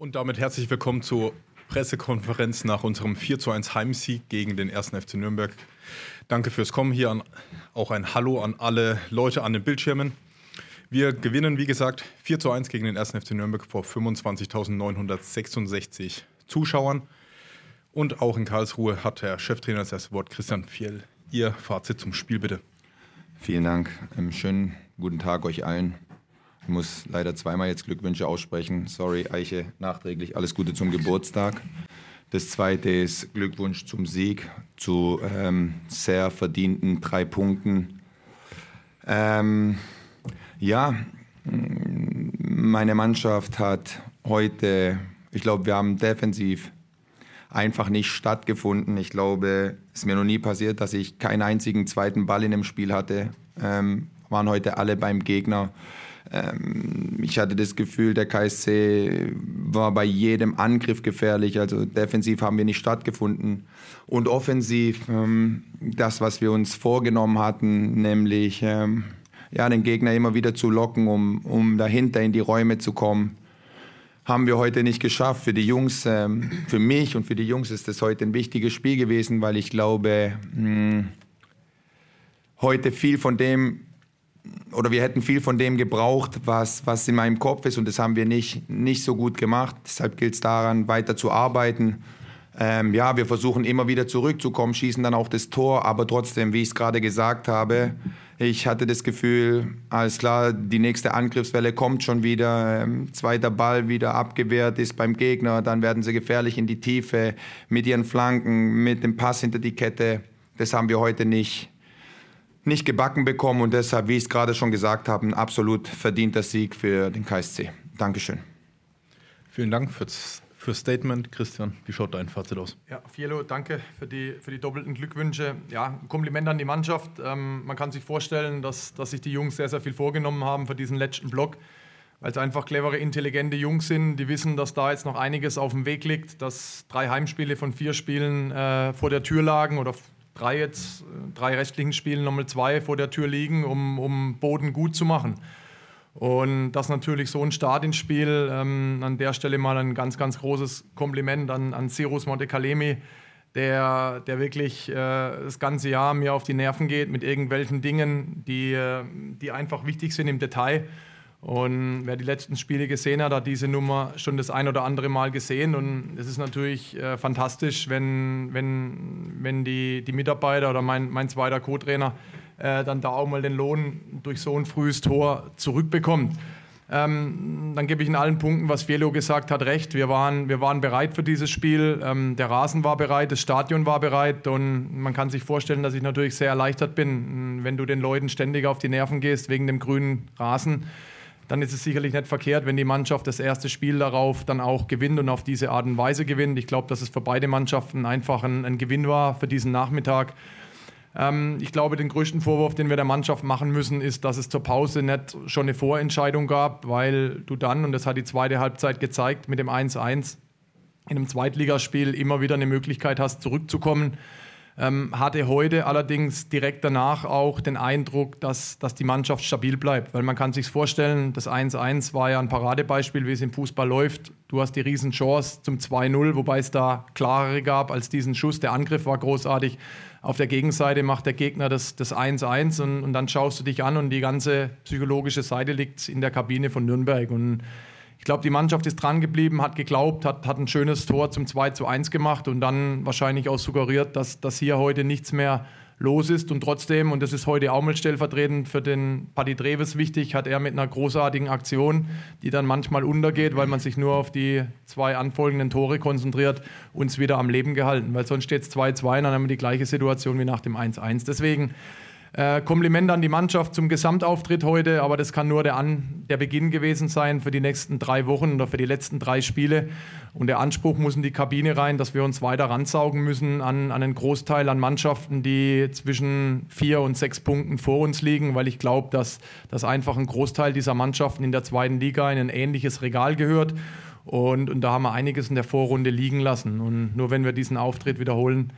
Und damit herzlich willkommen zur Pressekonferenz nach unserem 4 zu 1 Heimsieg gegen den 1. FC Nürnberg. Danke fürs Kommen hier. An, auch ein Hallo an alle Leute an den Bildschirmen. Wir gewinnen, wie gesagt, 4 zu 1 gegen den 1. FC Nürnberg vor 25.966 Zuschauern. Und auch in Karlsruhe hat der Cheftrainer das erste Wort, Christian Fiel. Ihr Fazit zum Spiel bitte. Vielen Dank. Ähm, schönen guten Tag euch allen. Ich muss leider zweimal jetzt Glückwünsche aussprechen. Sorry, Eiche, nachträglich alles Gute zum Geburtstag. Das zweite ist Glückwunsch zum Sieg, zu ähm, sehr verdienten drei Punkten. Ähm, ja, meine Mannschaft hat heute, ich glaube, wir haben defensiv einfach nicht stattgefunden. Ich glaube, es ist mir noch nie passiert, dass ich keinen einzigen zweiten Ball in dem Spiel hatte. Ähm, waren heute alle beim Gegner. Ähm, ich hatte das Gefühl, der KSC war bei jedem Angriff gefährlich. Also defensiv haben wir nicht stattgefunden. Und offensiv, ähm, das, was wir uns vorgenommen hatten, nämlich ähm, ja, den Gegner immer wieder zu locken, um, um dahinter in die Räume zu kommen, haben wir heute nicht geschafft. Für die Jungs, ähm, für mich und für die Jungs ist das heute ein wichtiges Spiel gewesen, weil ich glaube, heute viel von dem oder wir hätten viel von dem gebraucht, was, was in meinem Kopf ist und das haben wir nicht, nicht so gut gemacht. Deshalb gilt es daran, weiter zu arbeiten. Ähm, ja, wir versuchen immer wieder zurückzukommen, schießen dann auch das Tor, aber trotzdem, wie ich es gerade gesagt habe, ich hatte das Gefühl, alles klar, die nächste Angriffswelle kommt schon wieder, ähm, zweiter Ball wieder abgewehrt ist beim Gegner, dann werden sie gefährlich in die Tiefe mit ihren Flanken, mit dem Pass hinter die Kette. Das haben wir heute nicht, nicht gebacken bekommen und deshalb, wie ich es gerade schon gesagt habe, ein absolut verdienter Sieg für den KSC. Dankeschön. Vielen Dank fürs, fürs Statement. Christian, wie schaut dein Fazit aus? Ja, Fielo, danke für die, für die doppelten Glückwünsche. Ja, ein Kompliment an die Mannschaft. Ähm, man kann sich vorstellen, dass, dass sich die Jungs sehr, sehr viel vorgenommen haben für diesen letzten Block, weil es einfach clevere, intelligente Jungs sind, die wissen, dass da jetzt noch einiges auf dem Weg liegt, dass drei Heimspiele von vier Spielen äh, vor der Tür lagen oder drei jetzt, drei rechtlichen Spielen nochmal zwei vor der Tür liegen, um, um Boden gut zu machen. Und das natürlich so ein Start ins Spiel. Ähm, an der Stelle mal ein ganz, ganz großes Kompliment an, an Cyrus Montekalemi, der, der wirklich äh, das ganze Jahr mir auf die Nerven geht mit irgendwelchen Dingen, die, äh, die einfach wichtig sind im Detail. Und wer die letzten Spiele gesehen hat, hat diese Nummer schon das ein oder andere Mal gesehen. Und es ist natürlich äh, fantastisch, wenn, wenn, wenn die, die Mitarbeiter oder mein, mein zweiter Co-Trainer äh, dann da auch mal den Lohn durch so ein frühes Tor zurückbekommt. Ähm, dann gebe ich in allen Punkten, was Velo gesagt hat, recht. Wir waren, wir waren bereit für dieses Spiel. Ähm, der Rasen war bereit, das Stadion war bereit und man kann sich vorstellen, dass ich natürlich sehr erleichtert bin, wenn du den Leuten ständig auf die Nerven gehst wegen dem grünen Rasen dann ist es sicherlich nicht verkehrt, wenn die Mannschaft das erste Spiel darauf dann auch gewinnt und auf diese Art und Weise gewinnt. Ich glaube, dass es für beide Mannschaften einfach ein, ein Gewinn war für diesen Nachmittag. Ähm, ich glaube, den größten Vorwurf, den wir der Mannschaft machen müssen, ist, dass es zur Pause nicht schon eine Vorentscheidung gab, weil du dann, und das hat die zweite Halbzeit gezeigt, mit dem 1-1 in einem Zweitligaspiel immer wieder eine Möglichkeit hast, zurückzukommen. Ähm, hatte heute allerdings direkt danach auch den Eindruck, dass, dass die Mannschaft stabil bleibt. Weil man kann sich vorstellen, das 1-1 war ja ein Paradebeispiel, wie es im Fußball läuft. Du hast die Riesenchance zum 2-0, wobei es da klarere gab als diesen Schuss. Der Angriff war großartig. Auf der Gegenseite macht der Gegner das 1-1 und, und dann schaust du dich an und die ganze psychologische Seite liegt in der Kabine von Nürnberg. Und ich glaube, die Mannschaft ist dran geblieben, hat geglaubt, hat, hat ein schönes Tor zum 2 zu 1 gemacht und dann wahrscheinlich auch suggeriert, dass, dass hier heute nichts mehr los ist. Und trotzdem, und das ist heute auch mal stellvertretend für den Paddy Treves wichtig, hat er mit einer großartigen Aktion, die dann manchmal untergeht, weil man sich nur auf die zwei anfolgenden Tore konzentriert, uns wieder am Leben gehalten. Weil sonst steht es 2-2 und dann haben wir die gleiche Situation wie nach dem 1-1. Deswegen äh, Kompliment an die Mannschaft zum Gesamtauftritt heute, aber das kann nur der, an, der Beginn gewesen sein für die nächsten drei Wochen oder für die letzten drei Spiele. Und der Anspruch muss in die Kabine rein, dass wir uns weiter ransaugen müssen an, an einen Großteil an Mannschaften, die zwischen vier und sechs Punkten vor uns liegen, weil ich glaube, dass, dass einfach ein Großteil dieser Mannschaften in der zweiten Liga in ein ähnliches Regal gehört. Und, und da haben wir einiges in der Vorrunde liegen lassen. Und nur wenn wir diesen Auftritt wiederholen,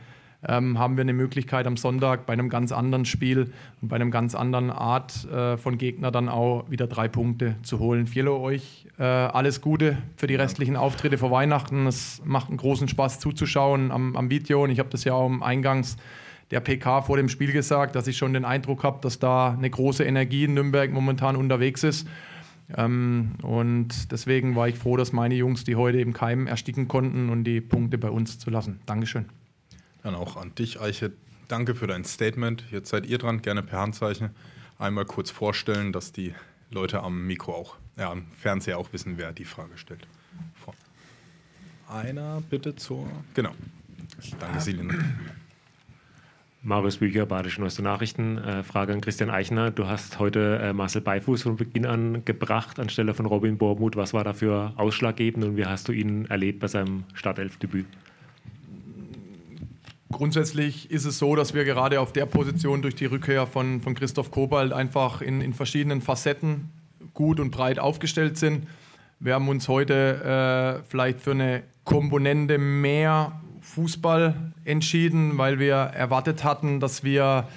ähm, haben wir eine Möglichkeit am Sonntag bei einem ganz anderen Spiel und bei einem ganz anderen Art äh, von Gegner dann auch wieder drei Punkte zu holen. Viele euch äh, alles Gute für die restlichen Auftritte vor Weihnachten. Es macht einen großen Spaß zuzuschauen am, am Video und ich habe das ja auch im Eingangs der PK vor dem Spiel gesagt, dass ich schon den Eindruck habe, dass da eine große Energie in Nürnberg momentan unterwegs ist. Ähm, und deswegen war ich froh, dass meine Jungs die heute im Keim ersticken konnten und die Punkte bei uns zu lassen. Dankeschön. Dann auch an dich, Eiche. Danke für dein Statement. Jetzt seid ihr dran, gerne per Handzeichen. Einmal kurz vorstellen, dass die Leute am Mikro auch, ja, am Fernseher auch wissen, wer die Frage stellt. Einer bitte zur. Genau. Danke, Silin. Marius Bücher, Badische Neueste Nachrichten. Äh, Frage an Christian Eichner. Du hast heute äh, Marcel Beifuß von Beginn an gebracht anstelle von Robin Bormuth. Was war dafür ausschlaggebend und wie hast du ihn erlebt bei seinem Startelfdebüt? Grundsätzlich ist es so, dass wir gerade auf der Position durch die Rückkehr von, von Christoph Kobalt einfach in, in verschiedenen Facetten gut und breit aufgestellt sind. Wir haben uns heute äh, vielleicht für eine Komponente mehr Fußball entschieden, weil wir erwartet hatten, dass wir,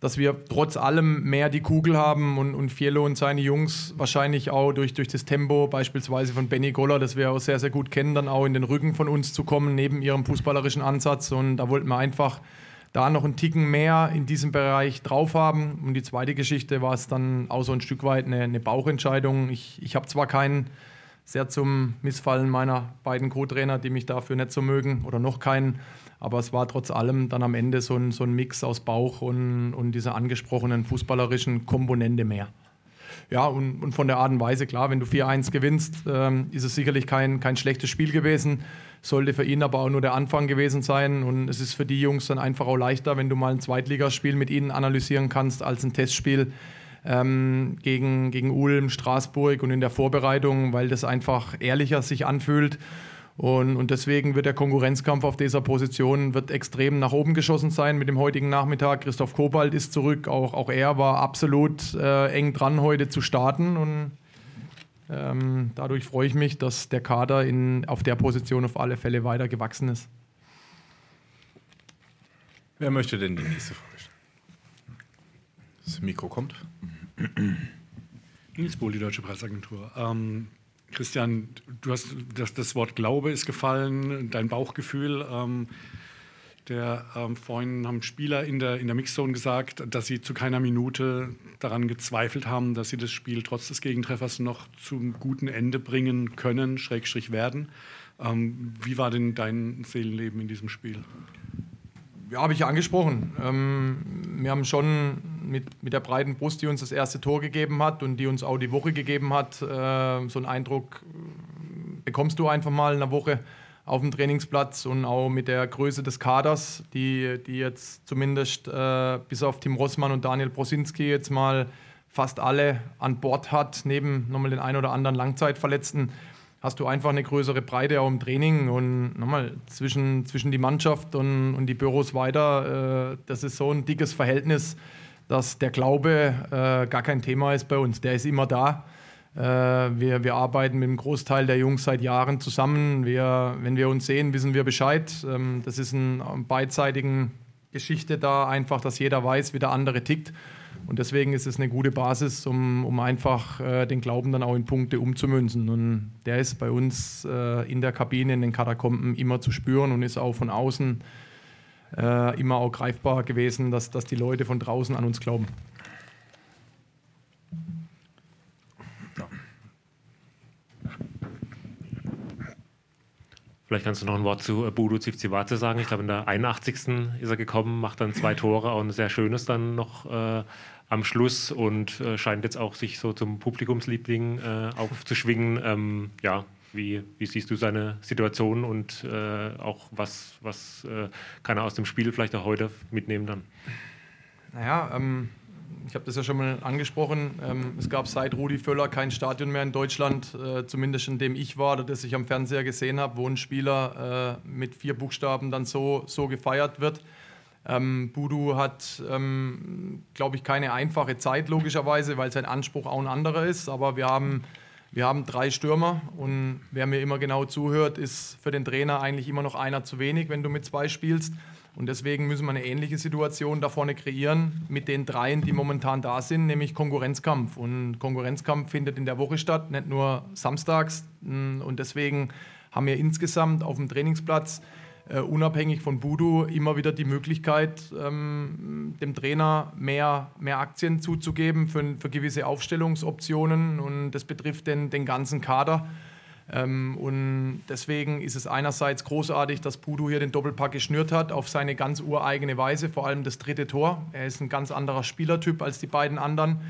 dass wir trotz allem mehr die Kugel haben und, und Fiello und seine Jungs wahrscheinlich auch durch, durch das Tempo beispielsweise von Benny Goller, das wir auch sehr, sehr gut kennen, dann auch in den Rücken von uns zu kommen, neben ihrem fußballerischen Ansatz. Und da wollten wir einfach da noch einen Ticken mehr in diesem Bereich drauf haben. Und die zweite Geschichte war es dann auch so ein Stück weit eine, eine Bauchentscheidung. Ich, ich habe zwar keinen sehr zum Missfallen meiner beiden Co-Trainer, die mich dafür nicht so mögen oder noch keinen. Aber es war trotz allem dann am Ende so ein, so ein Mix aus Bauch und, und dieser angesprochenen fußballerischen Komponente mehr. Ja, und, und von der Art und Weise, klar, wenn du 4-1 gewinnst, ähm, ist es sicherlich kein, kein schlechtes Spiel gewesen. Sollte für ihn aber auch nur der Anfang gewesen sein. Und es ist für die Jungs dann einfach auch leichter, wenn du mal ein Zweitligaspiel mit ihnen analysieren kannst, als ein Testspiel ähm, gegen, gegen Ulm, Straßburg und in der Vorbereitung, weil das einfach ehrlicher sich anfühlt. Und, und, deswegen wird der Konkurrenzkampf auf dieser Position wird extrem nach oben geschossen sein mit dem heutigen Nachmittag. Christoph Kobalt ist zurück, auch, auch er war absolut äh, eng dran, heute zu starten. Und ähm, dadurch freue ich mich, dass der Kader in, auf der Position auf alle Fälle weiter gewachsen ist. Wer möchte denn die nächste Frage? Das Mikro kommt. Nils Bohl, die Deutsche Presseagentur. Ähm, Christian, du hast das, das, Wort Glaube ist gefallen, dein Bauchgefühl. Ähm, der ähm, vorhin haben Spieler in der, in der Mixzone gesagt, dass sie zu keiner Minute daran gezweifelt haben, dass sie das Spiel trotz des Gegentreffers noch zum guten Ende bringen können, Schrägstrich werden. Ähm, wie war denn dein Seelenleben in diesem Spiel? Ja, habe ich ja angesprochen. Ähm, wir haben schon mit, mit der breiten Brust, die uns das erste Tor gegeben hat und die uns auch die Woche gegeben hat, äh, so einen Eindruck äh, bekommst du einfach mal in einer Woche auf dem Trainingsplatz und auch mit der Größe des Kaders, die, die jetzt zumindest äh, bis auf Tim Rossmann und Daniel Prosinski jetzt mal fast alle an Bord hat, neben nochmal den ein oder anderen Langzeitverletzten hast du einfach eine größere Breite auch im Training und nochmal zwischen, zwischen die Mannschaft und, und die Büros weiter, äh, das ist so ein dickes Verhältnis, dass der Glaube äh, gar kein Thema ist bei uns. Der ist immer da. Äh, wir, wir arbeiten mit einem Großteil der Jungs seit Jahren zusammen. Wir, wenn wir uns sehen, wissen wir Bescheid. Ähm, das ist eine beidseitige Geschichte da, einfach, dass jeder weiß, wie der andere tickt. Und deswegen ist es eine gute Basis, um, um einfach äh, den Glauben dann auch in Punkte umzumünzen. Und der ist bei uns äh, in der Kabine, in den Katakomben immer zu spüren und ist auch von außen äh, immer auch greifbar gewesen, dass, dass die Leute von draußen an uns glauben. Vielleicht kannst du noch ein Wort zu Budo Zivzivate sagen. Ich glaube, in der 81. ist er gekommen, macht dann zwei Tore, auch ein sehr schönes dann noch äh, am Schluss und äh, scheint jetzt auch sich so zum Publikumsliebling äh, aufzuschwingen. Ähm, ja, wie, wie, siehst du seine Situation und äh, auch was, was äh, kann er aus dem Spiel vielleicht auch heute mitnehmen dann? Naja, ähm, ich habe das ja schon mal angesprochen. Ähm, es gab seit Rudi Völler kein Stadion mehr in Deutschland, äh, zumindest in dem ich war oder das ich am Fernseher gesehen habe, wo ein Spieler äh, mit vier Buchstaben dann so, so gefeiert wird. Ähm, Budu hat, ähm, glaube ich, keine einfache Zeit, logischerweise, weil sein Anspruch auch ein anderer ist. Aber wir haben, wir haben drei Stürmer und wer mir immer genau zuhört, ist für den Trainer eigentlich immer noch einer zu wenig, wenn du mit zwei spielst. Und deswegen müssen wir eine ähnliche Situation da vorne kreieren mit den dreien, die momentan da sind, nämlich Konkurrenzkampf. Und Konkurrenzkampf findet in der Woche statt, nicht nur samstags. Und deswegen haben wir insgesamt auf dem Trainingsplatz Uh, unabhängig von Budu immer wieder die Möglichkeit, ähm, dem Trainer mehr, mehr Aktien zuzugeben für, für, gewisse Aufstellungsoptionen und das betrifft den, den ganzen Kader. Ähm, und deswegen ist es einerseits großartig, dass Pudu hier den Doppelpack geschnürt hat, auf seine ganz ureigene Weise, vor allem das dritte Tor. Er ist ein ganz anderer Spielertyp als die beiden anderen.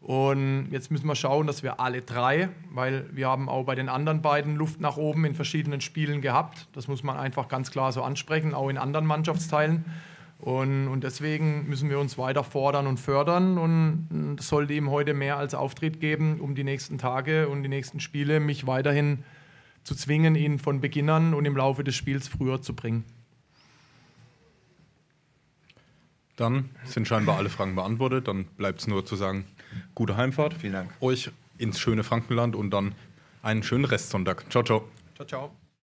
Und jetzt müssen wir schauen, dass wir alle drei, weil wir haben auch bei den anderen beiden Luft nach oben in verschiedenen Spielen gehabt. Das muss man einfach ganz klar so ansprechen, auch in anderen Mannschaftsteilen. Und, und deswegen müssen wir uns weiter fordern und fördern. Und es sollte ihm heute mehr als Auftritt geben, um die nächsten Tage und die nächsten Spiele mich weiterhin zu zwingen, ihn von Beginn an und im Laufe des Spiels früher zu bringen. Dann sind scheinbar alle Fragen beantwortet. Dann bleibt es nur zu sagen, gute Heimfahrt. Vielen Dank. Euch ins schöne Frankenland und dann einen schönen Restsonntag. Ciao, ciao. Ciao, ciao.